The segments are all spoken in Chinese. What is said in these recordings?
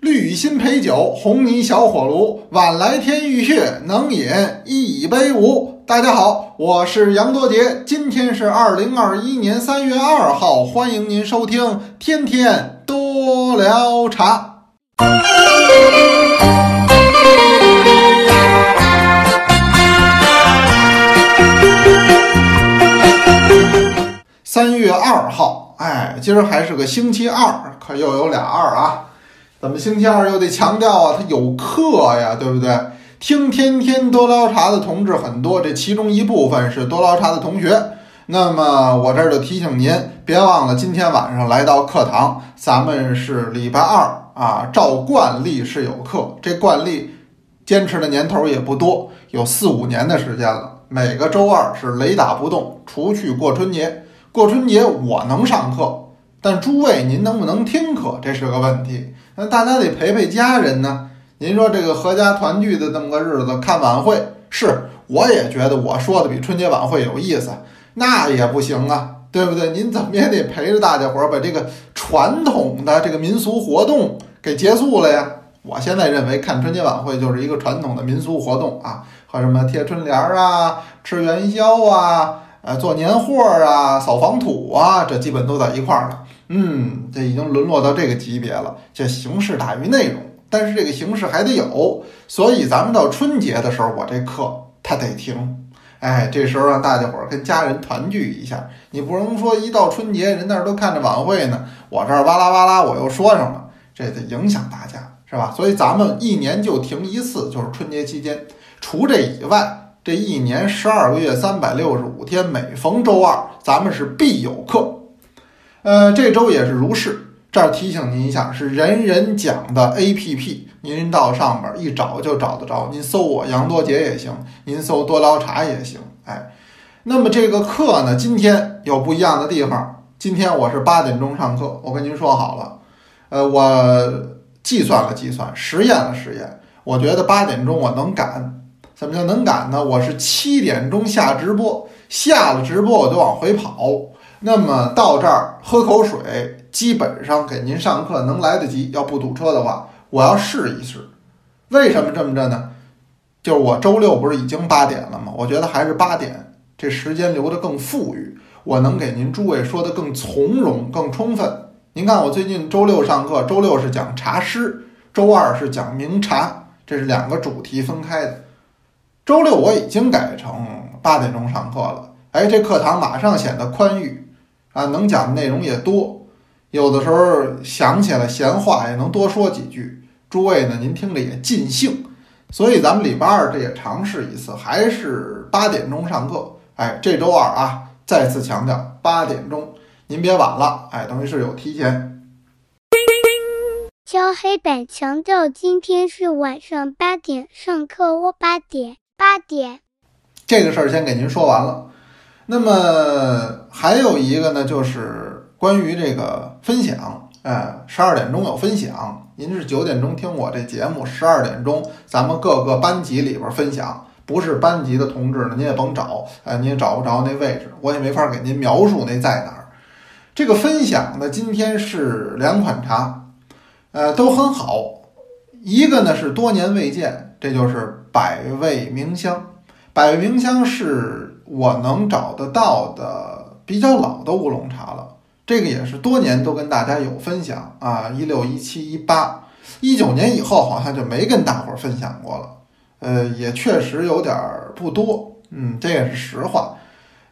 绿心陪酒，红泥小火炉，晚来天欲雪，能饮一杯无？大家好，我是杨多杰，今天是二零二一年三月二号，欢迎您收听天天多聊茶。三月二号，哎，今儿还是个星期二，可又有俩二啊！怎么星期二又得强调啊？他有课呀，对不对？听天天多捞茶的同志很多，这其中一部分是多捞茶的同学。那么我这儿就提醒您，别忘了今天晚上来到课堂，咱们是礼拜二啊，照惯例是有课。这惯例坚持的年头也不多，有四五年的时间了。每个周二是雷打不动，除去过春节。过春节我能上课，但诸位您能不能听课，这是个问题。那大家得陪陪家人呢。您说这个合家团聚的这么个日子，看晚会是，我也觉得我说的比春节晚会有意思，那也不行啊，对不对？您怎么也得陪着大家伙儿把这个传统的这个民俗活动给结束了呀。我现在认为看春节晚会就是一个传统的民俗活动啊，和什么贴春联儿啊、吃元宵啊。呃，做年货啊，扫房土啊，这基本都在一块儿了。嗯，这已经沦落到这个级别了，这形式大于内容。但是这个形式还得有，所以咱们到春节的时候，我这课他得听。哎，这时候让大家伙儿跟家人团聚一下，你不能说一到春节人那儿都看着晚会呢，我这儿哇啦哇啦我又说上了，这得影响大家，是吧？所以咱们一年就停一次，就是春节期间。除这以外。这一年十二个月三百六十五天，每逢周二，咱们是必有课。呃，这周也是如是。这儿提醒您一下，是人人讲的 APP，您到上边一找就找得着。您搜我杨多杰也行，您搜多聊茶也行。哎，那么这个课呢，今天有不一样的地方。今天我是八点钟上课，我跟您说好了。呃，我计算了计算，实验了实验，我觉得八点钟我能赶。怎么叫能赶呢？我是七点钟下直播，下了直播我就往回跑。那么到这儿喝口水，基本上给您上课能来得及。要不堵车的话，我要试一试。为什么这么着呢？就是我周六不是已经八点了吗？我觉得还是八点这时间留得更富裕，我能给您诸位说的更从容、更充分。您看我最近周六上课，周六是讲茶诗，周二是讲名茶，这是两个主题分开的。周六我已经改成八点钟上课了，哎，这课堂马上显得宽裕啊，能讲的内容也多，有的时候想起来闲话也能多说几句。诸位呢，您听着也尽兴，所以咱们礼拜二这也尝试一次，还是八点钟上课。哎，这周二啊，再次强调八点钟，您别晚了，哎，等于是有提前。敲黑板强调，今天是晚上八点上课哦，八点。八点，这个事儿先给您说完了。那么还有一个呢，就是关于这个分享。哎，十二点钟有分享，您是九点钟听我这节目，十二点钟咱们各个班级里边分享。不是班级的同志呢，您也甭找，哎，您也找不着那位置，我也没法给您描述那在哪儿。这个分享呢，今天是两款茶，呃，都很好。一个呢是多年未见，这就是。百味名香，百味名香是我能找得到的比较老的乌龙茶了。这个也是多年都跟大家有分享啊，一六一七一八一九年以后好像就没跟大伙儿分享过了。呃，也确实有点儿不多，嗯，这也是实话。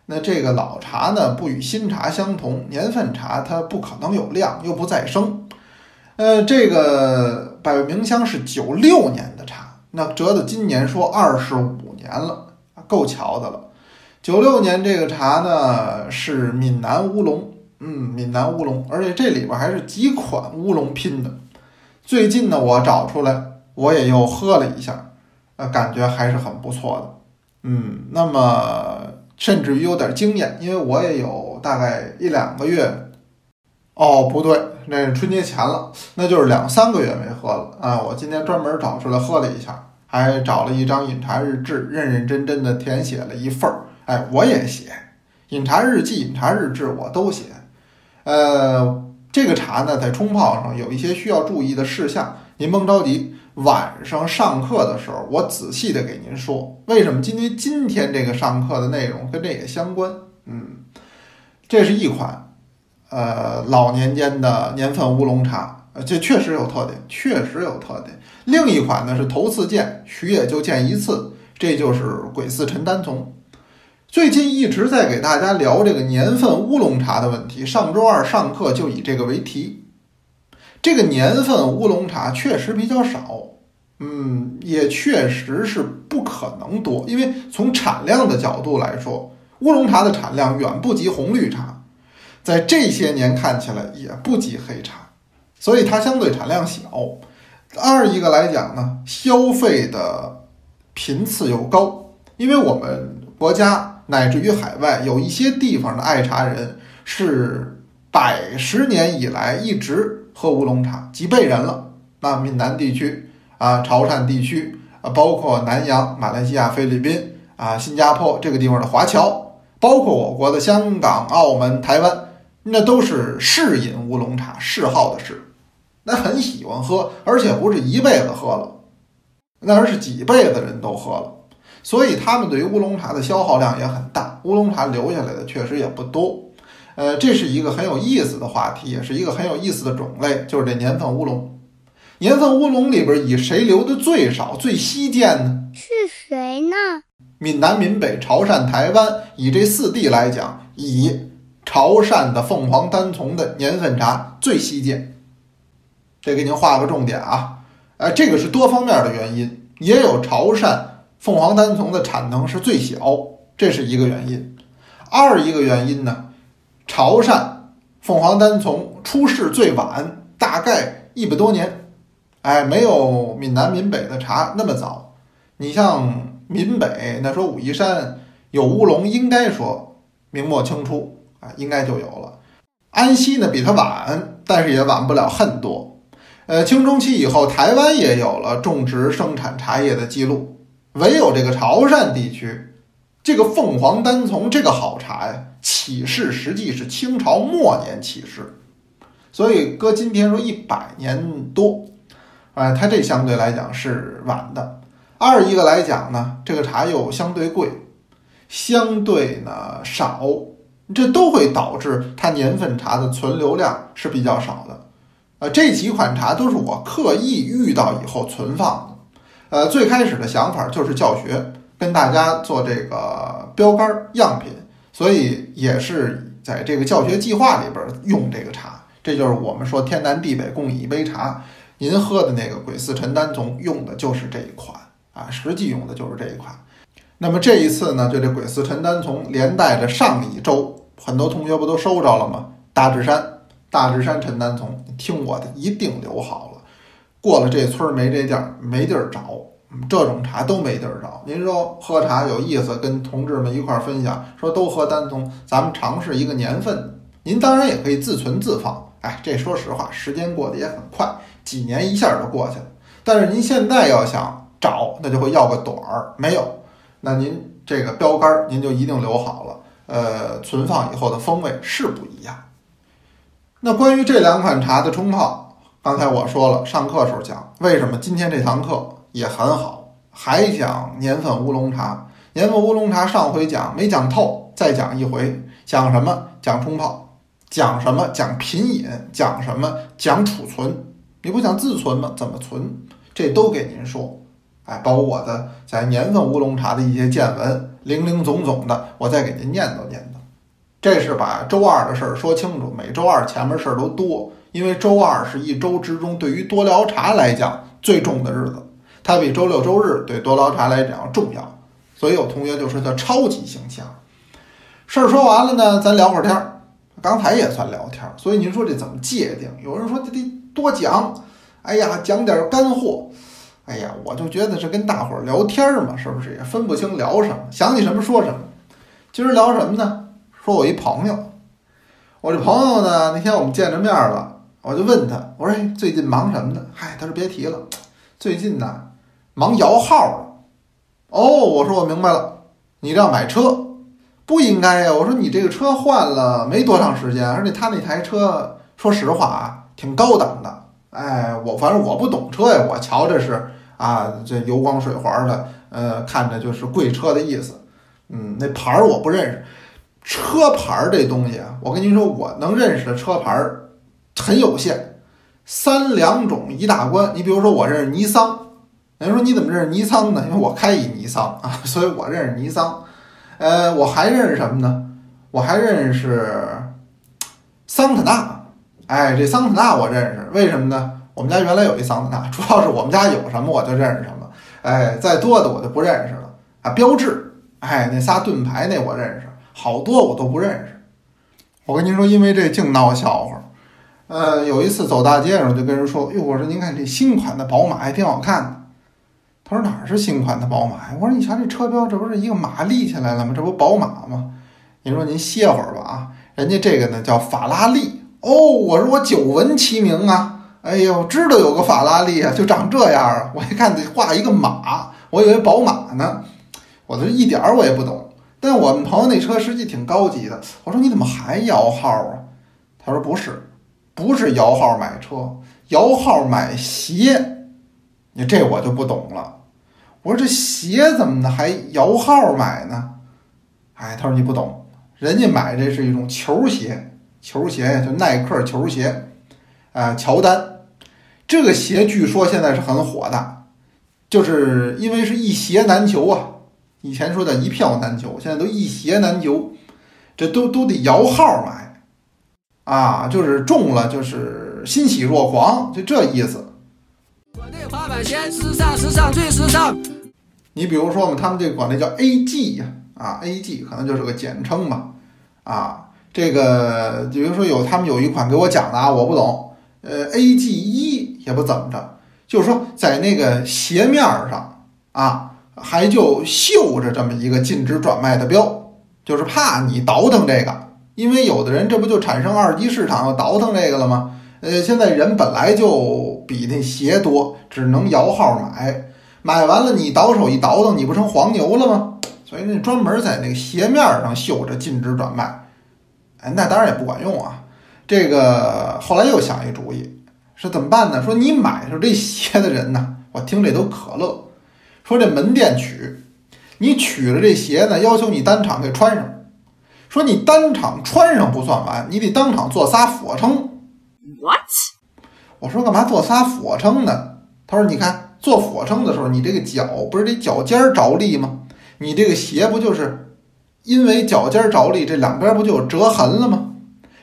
那这个老茶呢，不与新茶相同，年份茶它不可能有量，又不再生。呃，这个百味名香是九六年的茶。那折到今年说二十五年了，够巧的了。九六年这个茶呢是闽南乌龙，嗯，闽南乌龙，而且这里边还是几款乌龙拼的。最近呢我找出来，我也又喝了一下，呃，感觉还是很不错的。嗯，那么甚至于有点惊艳，因为我也有大概一两个月，哦，不对，那是春节前了，那就是两三个月没喝了啊。我今天专门找出来喝了一下。还找了一张饮茶日志，认认真真的填写了一份儿。哎，我也写饮茶日记、饮茶日志，我都写。呃，这个茶呢，在冲泡上有一些需要注意的事项，您甭着急，晚上上课的时候我仔细的给您说为什么。因为今天这个上课的内容跟这个相关。嗯，这是一款，呃，老年间的年份乌龙茶，呃，这确实有特点，确实有特点。另一款呢是头次见，许也就见一次，这就是鬼寺陈丹丛。最近一直在给大家聊这个年份乌龙茶的问题。上周二上课就以这个为题。这个年份乌龙茶确实比较少，嗯，也确实是不可能多，因为从产量的角度来说，乌龙茶的产量远不及红绿茶，在这些年看起来也不及黑茶，所以它相对产量小。二一个来讲呢，消费的频次又高，因为我们国家。乃至于海外有一些地方的爱茶人是百十年以来一直喝乌龙茶，几辈人了。那闽南地区啊、潮汕地区啊，包括南洋、马来西亚、菲律宾啊、新加坡这个地方的华侨，包括我国的香港、澳门、台湾，那都是嗜饮乌龙茶，嗜好的嗜，那很喜欢喝，而且不是一辈子喝了，那而是几辈子人都喝了。所以他们对于乌龙茶的消耗量也很大，乌龙茶留下来的确实也不多。呃，这是一个很有意思的话题，也是一个很有意思的种类，就是这年份乌龙。年份乌龙里边以谁留的最少、最稀见呢？是谁呢？闽南、闽北、潮汕、台湾，以这四地来讲，以潮汕的凤凰单丛的年份茶最稀见。这给您画个重点啊！呃，这个是多方面的原因，也有潮汕。凤凰单丛的产能是最小，这是一个原因。二一个原因呢，潮汕凤凰单丛出世最晚，大概一百多年，哎，没有闽南、闽北的茶那么早。你像闽北，那说武夷山有乌龙，应该说明末清初啊，应该就有了。安溪呢比它晚，但是也晚不了很多。呃，清中期以后，台湾也有了种植生产茶叶的记录。唯有这个潮汕地区，这个凤凰单丛这个好茶呀，起世实际是清朝末年起世，所以搁今天说一百年多，哎，它这相对来讲是晚的。二一个来讲呢，这个茶又相对贵，相对呢少，这都会导致它年份茶的存留量是比较少的。呃，这几款茶都是我刻意遇到以后存放的。呃，最开始的想法就是教学，跟大家做这个标杆样品，所以也是在这个教学计划里边用这个茶。这就是我们说天南地北共饮一杯茶，您喝的那个鬼寺陈丹丛用的就是这一款啊，实际用的就是这一款。那么这一次呢，就这鬼寺陈丹丛连带着上一周，很多同学不都收着了吗？大智山，大智山陈丹丛，听我的，一定留好了。过了这村儿没这店儿，没地儿找，这种茶都没地儿找。您说喝茶有意思，跟同志们一块儿分享，说都喝单丛，咱们尝试一个年份。您当然也可以自存自放，哎，这说实话，时间过得也很快，几年一下就过去了。但是您现在要想找，那就会要个短儿，没有，那您这个标杆您就一定留好了。呃，存放以后的风味是不一样。那关于这两款茶的冲泡。刚才我说了，上课时候讲为什么今天这堂课也很好，还讲年份乌龙茶。年份乌龙茶上回讲没讲透，再讲一回，讲什么？讲冲泡，讲什么？讲品饮，讲什么？讲储存。你不讲自存吗？怎么存？这都给您说。哎，包括我的在年份乌龙茶的一些见闻，零零总总的，我再给您念叨念叨。这是把周二的事儿说清楚。每周二前面事儿都多。因为周二是一周之中对于多聊茶来讲最重的日子，它比周六周日对多聊茶来讲重要，所以有同学就说叫超级星期二。事儿说完了呢，咱聊会儿天儿，刚才也算聊天儿，所以您说这怎么界定？有人说这得多讲，哎呀，讲点干货，哎呀，我就觉得是跟大伙儿聊天儿嘛，是不是也分不清聊什么，想起什么说什么。今儿聊什么呢？说我一朋友，我这朋友呢，那天我们见着面了。我就问他，我说：“最近忙什么呢？”嗨，他说：“别提了，最近呢，忙摇号了。”哦，我说我明白了，你这要买车，不应该呀。我说你这个车换了没多长时间，而且他那台车，说实话啊，挺高档的，哎，我反正我不懂车呀，我瞧着是啊，这油光水滑的，呃，看着就是贵车的意思。嗯，那牌儿我不认识，车牌儿这东西，我跟您说，我能认识的车牌儿很有限，三两种一大关。你比如说，我认识尼桑，人说你怎么认识尼桑呢？因为我开一尼桑啊，所以我认识尼桑。呃，我还认识什么呢？我还认识桑塔纳。哎，这桑塔纳我认识，为什么呢？我们家原来有一桑塔纳，主要是我们家有什么我就认识什么。哎，再多的我就不认识了啊。标志，哎，那仨盾牌那我认识，好多我都不认识。我跟您说，因为这净闹笑话。呃，有一次走大街上就跟人说：“哟，我说您看这新款的宝马还挺好看的。”他说：“哪是新款的宝马呀？”我说：“你瞧这车标，这不是一个马立起来了吗？这不宝马吗？”您说您歇会儿吧啊，人家这个呢叫法拉利。哦，我说我久闻其名啊，哎呦，知道有个法拉利啊，就长这样啊。我一看这画一个马，我以为宝马呢，我这一点儿我也不懂。但我们朋友那车实际挺高级的。我说你怎么还摇号啊？他说不是，不是摇号买车，摇号买鞋。你这我就不懂了。我说这鞋怎么的还摇号买呢？哎，他说你不懂，人家买这是一种球鞋。球鞋呀，就耐克球鞋，啊，乔丹，这个鞋据说现在是很火的，就是因为是一鞋难求啊。以前说的一票难求，现在都一鞋难求，这都都得摇号买，啊，就是中了就是欣喜若狂，就这意思。我那滑板鞋时尚，时尚最时尚。你比如说嘛，他们这管那叫 AG 呀，啊，AG 可能就是个简称嘛，啊。这个，比如说有他们有一款给我讲的啊，我不懂。呃，A G 一也不怎么着，就是说在那个鞋面上啊，还就绣着这么一个禁止转卖的标，就是怕你倒腾这个，因为有的人这不就产生二级市场倒腾这个了吗？呃，现在人本来就比那鞋多，只能摇号买，买完了你倒手一倒腾，你不成黄牛了吗？所以那专门在那个鞋面上绣着禁止转卖。哎，那当然也不管用啊！这个后来又想一主意，说怎么办呢？说你买上这鞋的人呢，我听这都可乐。说这门店取，你取了这鞋呢，要求你当场给穿上。说你当场穿上不算完，你得当场做仨俯卧撑。What？我说干嘛做仨俯卧撑呢？他说你看做俯卧撑的时候，你这个脚不是得脚尖着力吗？你这个鞋不就是？因为脚尖着力，这两边不就有折痕了吗？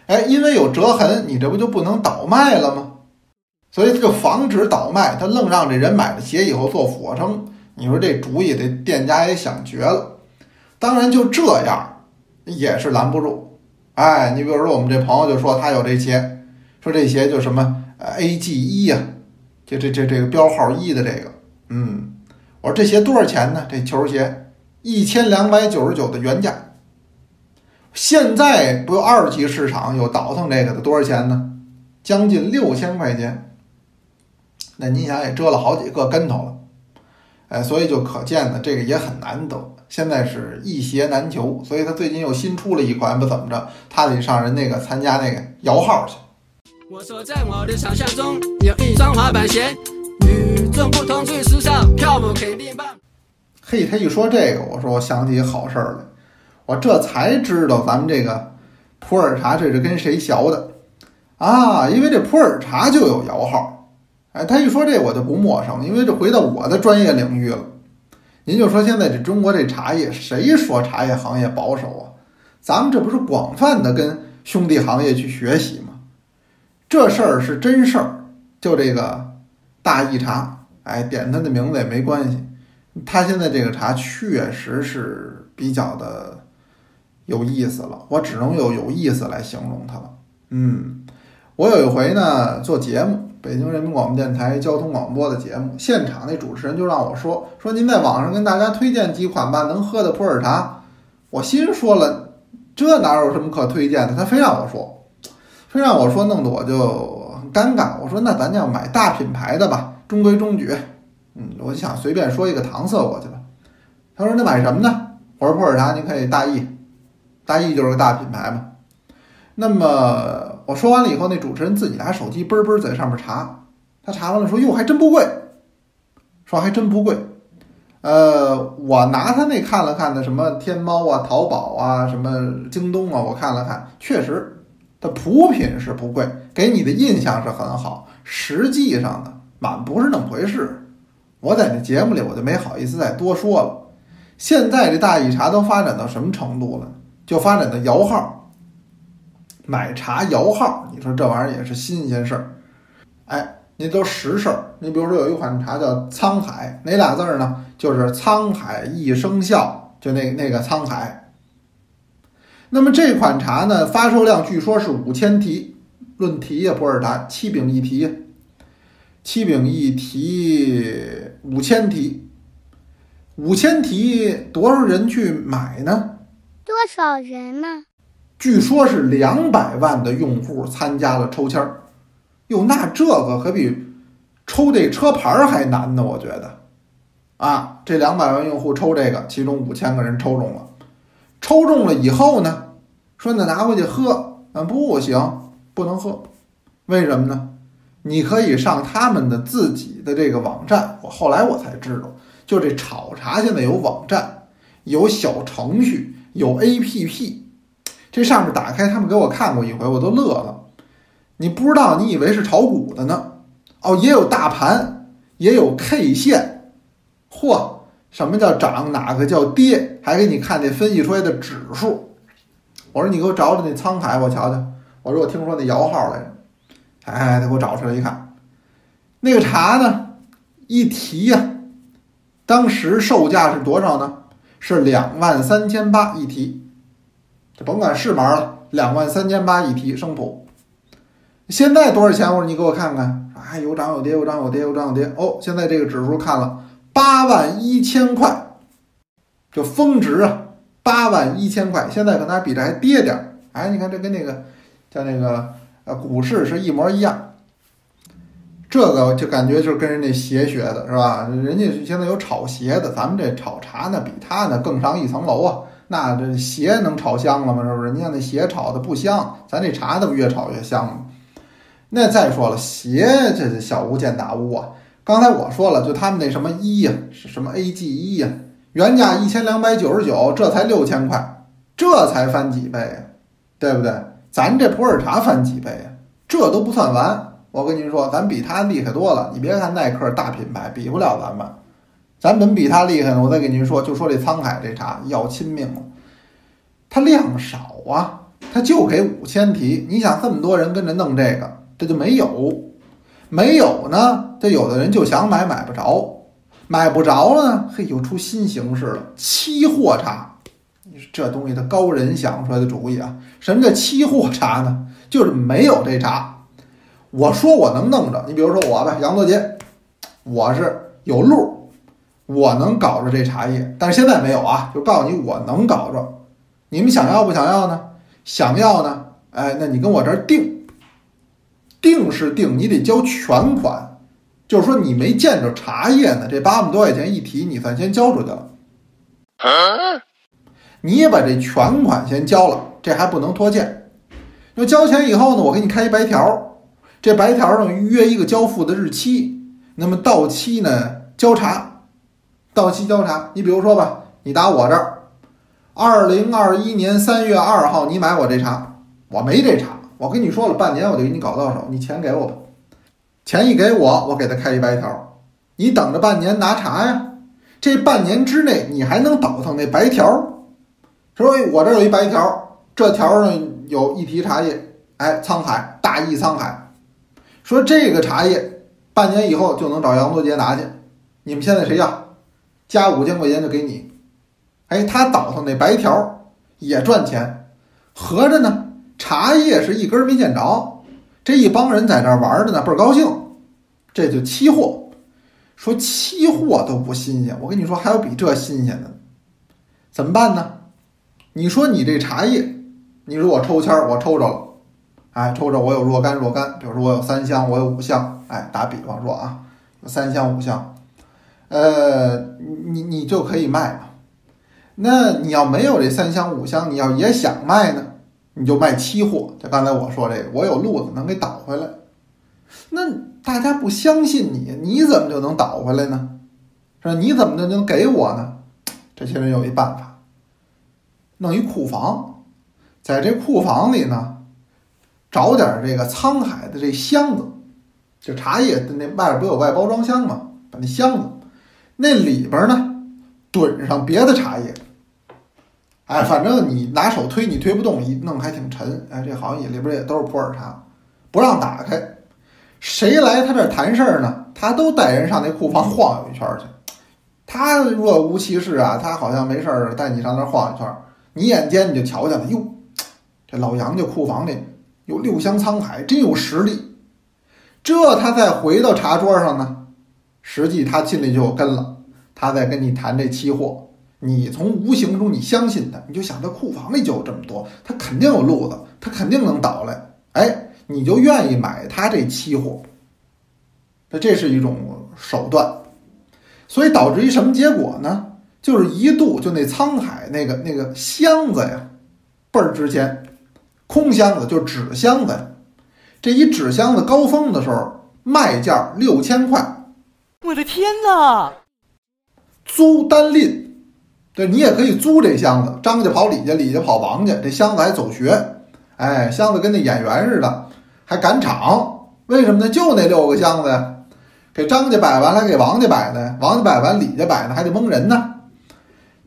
哎，因为有折痕，你这不就不能倒卖了吗？所以就防止倒卖，他愣让这人买了鞋以后做俯卧撑。你说这主意，这店家也想绝了。当然就这样，也是拦不住。哎，你比如说我们这朋友就说他有这鞋，说这鞋就什么呃 A G 一呀，就这这这个标号一的这个，嗯，我说这鞋多少钱呢？这球鞋。一千两百九十九的原价，现在不有二级市场有倒腾这个的多少钱呢？将近六千块钱。那你想也折了好几个跟头了，哎，所以就可见呢，这个也很难得。现在是一鞋难求，所以他最近又新出了一款，不怎么着，他得上人那个参加那个摇号去。我说，在我的想象中，有一双滑板鞋，与众不同，最时尚，跳舞肯定棒。嘿，他一说这个，我说我想起好事儿来，我这才知道咱们这个普洱茶这是跟谁学的啊？因为这普洱茶就有摇号，哎，他一说这我就不陌生，因为这回到我的专业领域了。您就说现在这中国这茶叶，谁说茶叶行业保守啊？咱们这不是广泛的跟兄弟行业去学习吗？这事儿是真事儿，就这个大益茶，哎，点他的名字也没关系。他现在这个茶确实是比较的有意思了，我只能用有意思来形容它了。嗯，我有一回呢做节目，北京人民广播电台交通广播的节目，现场那主持人就让我说说您在网上跟大家推荐几款吧能喝的普洱茶。我心说了，这哪有什么可推荐的？他非让我说，非让我说，弄得我就很尴尬。我说那咱就买大品牌的吧，中规中矩。嗯，我就想随便说一个搪塞过去了。他说：“那买什么呢？”我说：“普洱茶，您可以大益，大益就是个大品牌嘛。”那么我说完了以后，那主持人自己拿手机嘣嘣在上面查，他查完了说哟还真不贵，说还真不贵。呃，我拿他那看了看的什么天猫啊、淘宝啊、什么京东啊，我看了看，确实，它普品是不贵，给你的印象是很好。实际上呢，满不是那么回事。我在那节目里我就没好意思再多说了。现在这大益茶都发展到什么程度了？就发展到摇号，买茶摇号。你说这玩意儿也是新鲜事儿，哎。那都实事儿。你比如说有一款茶叫沧海，哪俩字儿呢？就是沧海一声笑，就那那个沧海。那么这款茶呢，发售量据说是五千提，论提呀，普洱茶七饼一提，七饼一提五千提，五千提多少人去买呢？多少人呢？据说是两百万的用户参加了抽签儿。哟，那这个可比抽这车牌儿还难呢，我觉得。啊，这两百万用户抽这个，其中五千个人抽中了，抽中了以后呢，说那拿回去喝，啊不行，不能喝，为什么呢？你可以上他们的自己的这个网站，我后来我才知道，就这炒茶现在有网站，有小程序，有 APP，这上面打开，他们给我看过一回，我都乐了。你不知道，你以为是炒股的呢？哦，也有大盘，也有 K 线，嚯，什么叫涨，哪个叫跌，还给你看那分析出来的指数。我说你给我找找那沧海，我瞧瞧。我说我听说那摇号来着，哎，他给我找出来一看，那个茶呢，一提呀，当时售价是多少呢？是两万三千八一提，甭管是码了，两万三千八一提生普。现在多少钱？我说你给我看看，哎，有涨有跌，有涨有跌，有涨有跌。哦，现在这个指数看了八万一千块，就峰值啊，八万一千块。现在可能还比这还跌点儿。哎，你看这跟那个叫那个呃股市是一模一样。这个就感觉就是跟人家鞋学的是吧？人家现在有炒鞋的，咱们这炒茶呢比他呢更上一层楼啊。那这鞋能炒香了吗？是不是？你看那鞋炒的不香，咱这茶怎么越炒越香了？那再说了，鞋这是小巫见大巫啊！刚才我说了，就他们那什么一呀，什么 A G 一呀，原价一千两百九十九，这才六千块，这才翻几倍呀，对不对？咱这普洱茶翻几倍呀？这都不算完。我跟您说，咱比他厉害多了。你别看耐克大品牌，比不了咱们，咱们比他厉害呢。我再给您说，就说这沧海这茶要亲命了，它量少啊，它就给五千提。你想这么多人跟着弄这个？这就没有，没有呢。这有的人就想买，买不着，买不着了呢。嘿，又出新形式了，期货茶。你说这东西，它高人想出来的主意啊。什么叫期货茶呢？就是没有这茶。我说我能弄着，你比如说我吧，杨德杰，我是有路，我能搞着这茶叶。但是现在没有啊，就告诉你我能搞着。你们想要不想要呢？想要呢？哎，那你跟我这儿定。定是定，你得交全款，就是说你没见着茶叶呢，这八万多块钱一提，你算先交出去了。你也把这全款先交了，这还不能拖欠。那交钱以后呢，我给你开一白条，这白条上约一个交付的日期，那么到期呢交茶，到期交茶。你比如说吧，你打我这儿，二零二一年三月二号你买我这茶，我没这茶。我跟你说了，半年我就给你搞到手，你钱给我吧。钱一给我，我给他开一白条，你等着半年拿茶呀。这半年之内，你还能倒腾那白条。说我这有一白条，这条上有一提茶叶，哎，沧海大益沧海。说这个茶叶半年以后就能找杨多杰拿去。你们现在谁要？加五千块钱就给你。哎，他倒腾那白条也赚钱，合着呢。茶叶是一根没见着，这一帮人在这玩着呢，倍儿高兴。这就期货，说期货都不新鲜，我跟你说还有比这新鲜的，怎么办呢？你说你这茶叶，你说我抽签儿，我抽着了，哎，抽着我有若干若干，比如说我有三箱，我有五箱，哎，打比方说啊，有三箱五箱，呃，你你就可以卖嘛。那你要没有这三箱五箱，你要也想卖呢？你就卖期货，就刚才我说这个，我有路子能给倒回来。那大家不相信你，你怎么就能倒回来呢？是吧？你怎么就能给我呢？这些人有一办法，弄一库房，在这库房里呢，找点这个沧海的这箱子，就茶叶的那外边不有外包装箱吗？把那箱子那里边呢，怼上别的茶叶。哎，反正你拿手推你推不动，一弄还挺沉。哎，这好像里边也都是普洱茶，不让打开。谁来他这谈事儿呢？他都带人上那库房晃悠一圈去。他若无其事啊，他好像没事儿，带你上那晃一圈。你眼尖你就瞧见了，哟，这老杨家库房里有六箱沧海，真有实力。这他再回到茶桌上呢，实际他心里就有根了。他在跟你谈这期货。你从无形中你相信他，你就想这库房里就有这么多，他肯定有路子，他肯定能倒来，哎，你就愿意买他这期货。那这是一种手段，所以导致一什么结果呢？就是一度就那沧海那个那个箱子呀，倍儿值钱，空箱子就纸箱子，这一纸箱子高峰的时候卖价六千块，我的天哪！租单拎。对你也可以租这箱子，张家跑李家，李家跑王家，这箱子还走学，哎，箱子跟那演员似的，还赶场，为什么呢？就那六个箱子呀，给张家摆完了，给王家摆呢，王家摆完，李家摆呢，还得蒙人呢。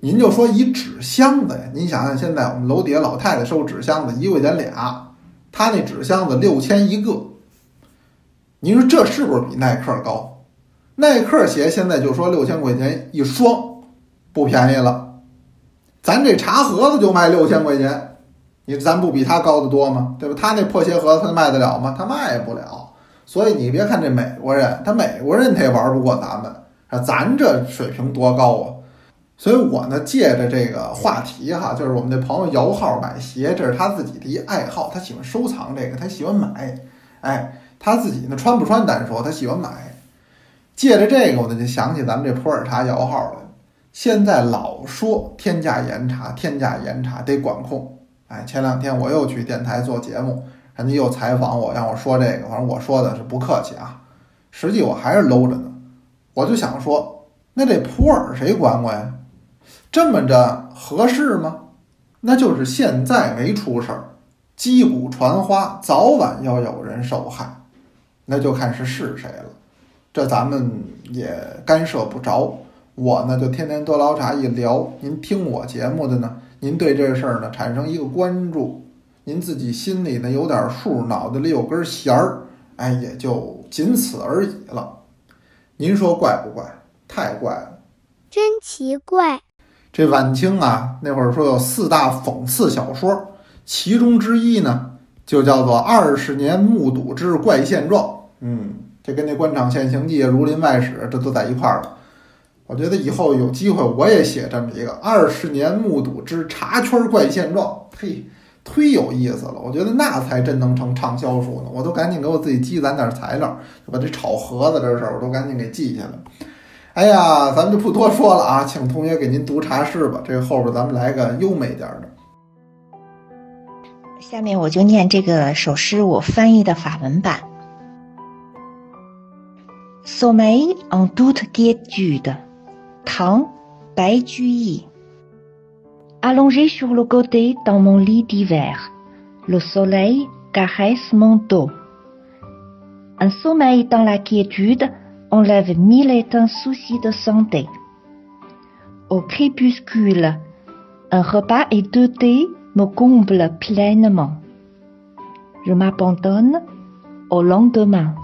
您就说一纸箱子呀，您想想现在我们楼底下老太太收纸箱子一块钱俩，他那纸箱子六千一个，您说这是不是比耐克高？耐克鞋现在就说六千块钱一双。不便宜了，咱这茶盒子就卖六千块钱，你咱不比他高的多吗？对吧？他那破鞋盒子他卖得了吗？他卖不了。所以你别看这美国人，他美国人他也玩不过咱们啊，咱这水平多高啊！所以我呢借着这个话题哈，就是我们那朋友摇号买鞋，这是他自己的一爱好，他喜欢收藏这个，他喜欢买，哎，他自己呢穿不穿单说，他喜欢买。借着这个，我呢就想起咱们这普洱茶摇号了。现在老说天价严查，天价严查得管控。哎，前两天我又去电台做节目，人家又采访我，让我说这个，反正我说的是不客气啊。实际我还是搂着呢。我就想说，那这普洱谁管管呀？这么着合适吗？那就是现在没出事儿，击鼓传花，早晚要有人受害，那就看是是谁了。这咱们也干涉不着。我呢就天天多捞茶一聊，您听我节目的呢，您对这事儿呢产生一个关注，您自己心里呢有点数，脑子里有根弦儿，哎，也就仅此而已了。您说怪不怪？太怪了，真奇怪。这晚清啊，那会儿说有四大讽刺小说，其中之一呢就叫做《二十年目睹之怪现状》。嗯，这跟那《官场现形记》《儒林外史》这都在一块儿了。我觉得以后有机会我也写这么一个二十年目睹之茶圈怪现状，嘿，忒有意思了。我觉得那才真能成畅销书呢。我都赶紧给我自己积攒点材料，把这炒盒子这事儿我都赶紧给记下来。哎呀，咱们就不多说了啊，请同学给您读茶诗吧。这个后边咱们来个优美点的。下面我就念这个首诗，我翻译的法文版。Sommeil en toute quiétude. Temps, Bai Allongé sur le côté dans mon lit d'hiver, le soleil caresse mon dos. Un sommeil dans la quiétude enlève mille et un soucis de santé. Au crépuscule, un repas et deux thés me comblent pleinement. Je m'abandonne au lendemain.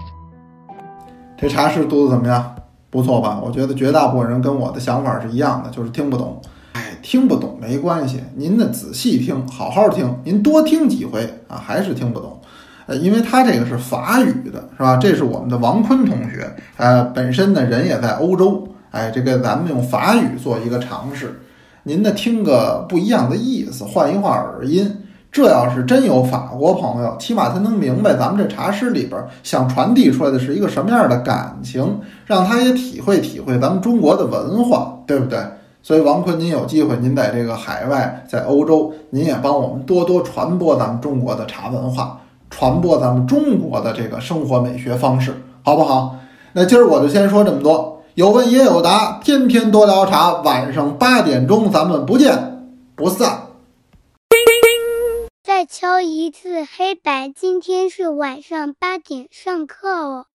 这茶室读的怎么样不错吧？我觉得绝大部分人跟我的想法是一样的，就是听不懂。哎，听不懂没关系，您呢仔细听，好好听，您多听几回啊，还是听不懂。呃，因为他这个是法语的，是吧？这是我们的王坤同学，呃，本身呢人也在欧洲，哎，这个咱们用法语做一个尝试，您呢听个不一样的意思，换一换耳音。这要是真有法国朋友，起码他能明白咱们这茶诗里边想传递出来的是一个什么样的感情，让他也体会体会咱们中国的文化，对不对？所以王坤，您有机会，您在这个海外，在欧洲，您也帮我们多多传播咱们中国的茶文化，传播咱们中国的这个生活美学方式，好不好？那今儿我就先说这么多，有问也有答，天天多聊茶，晚上八点钟咱们不见不散。敲一次黑板今天是晚上八点上课哦。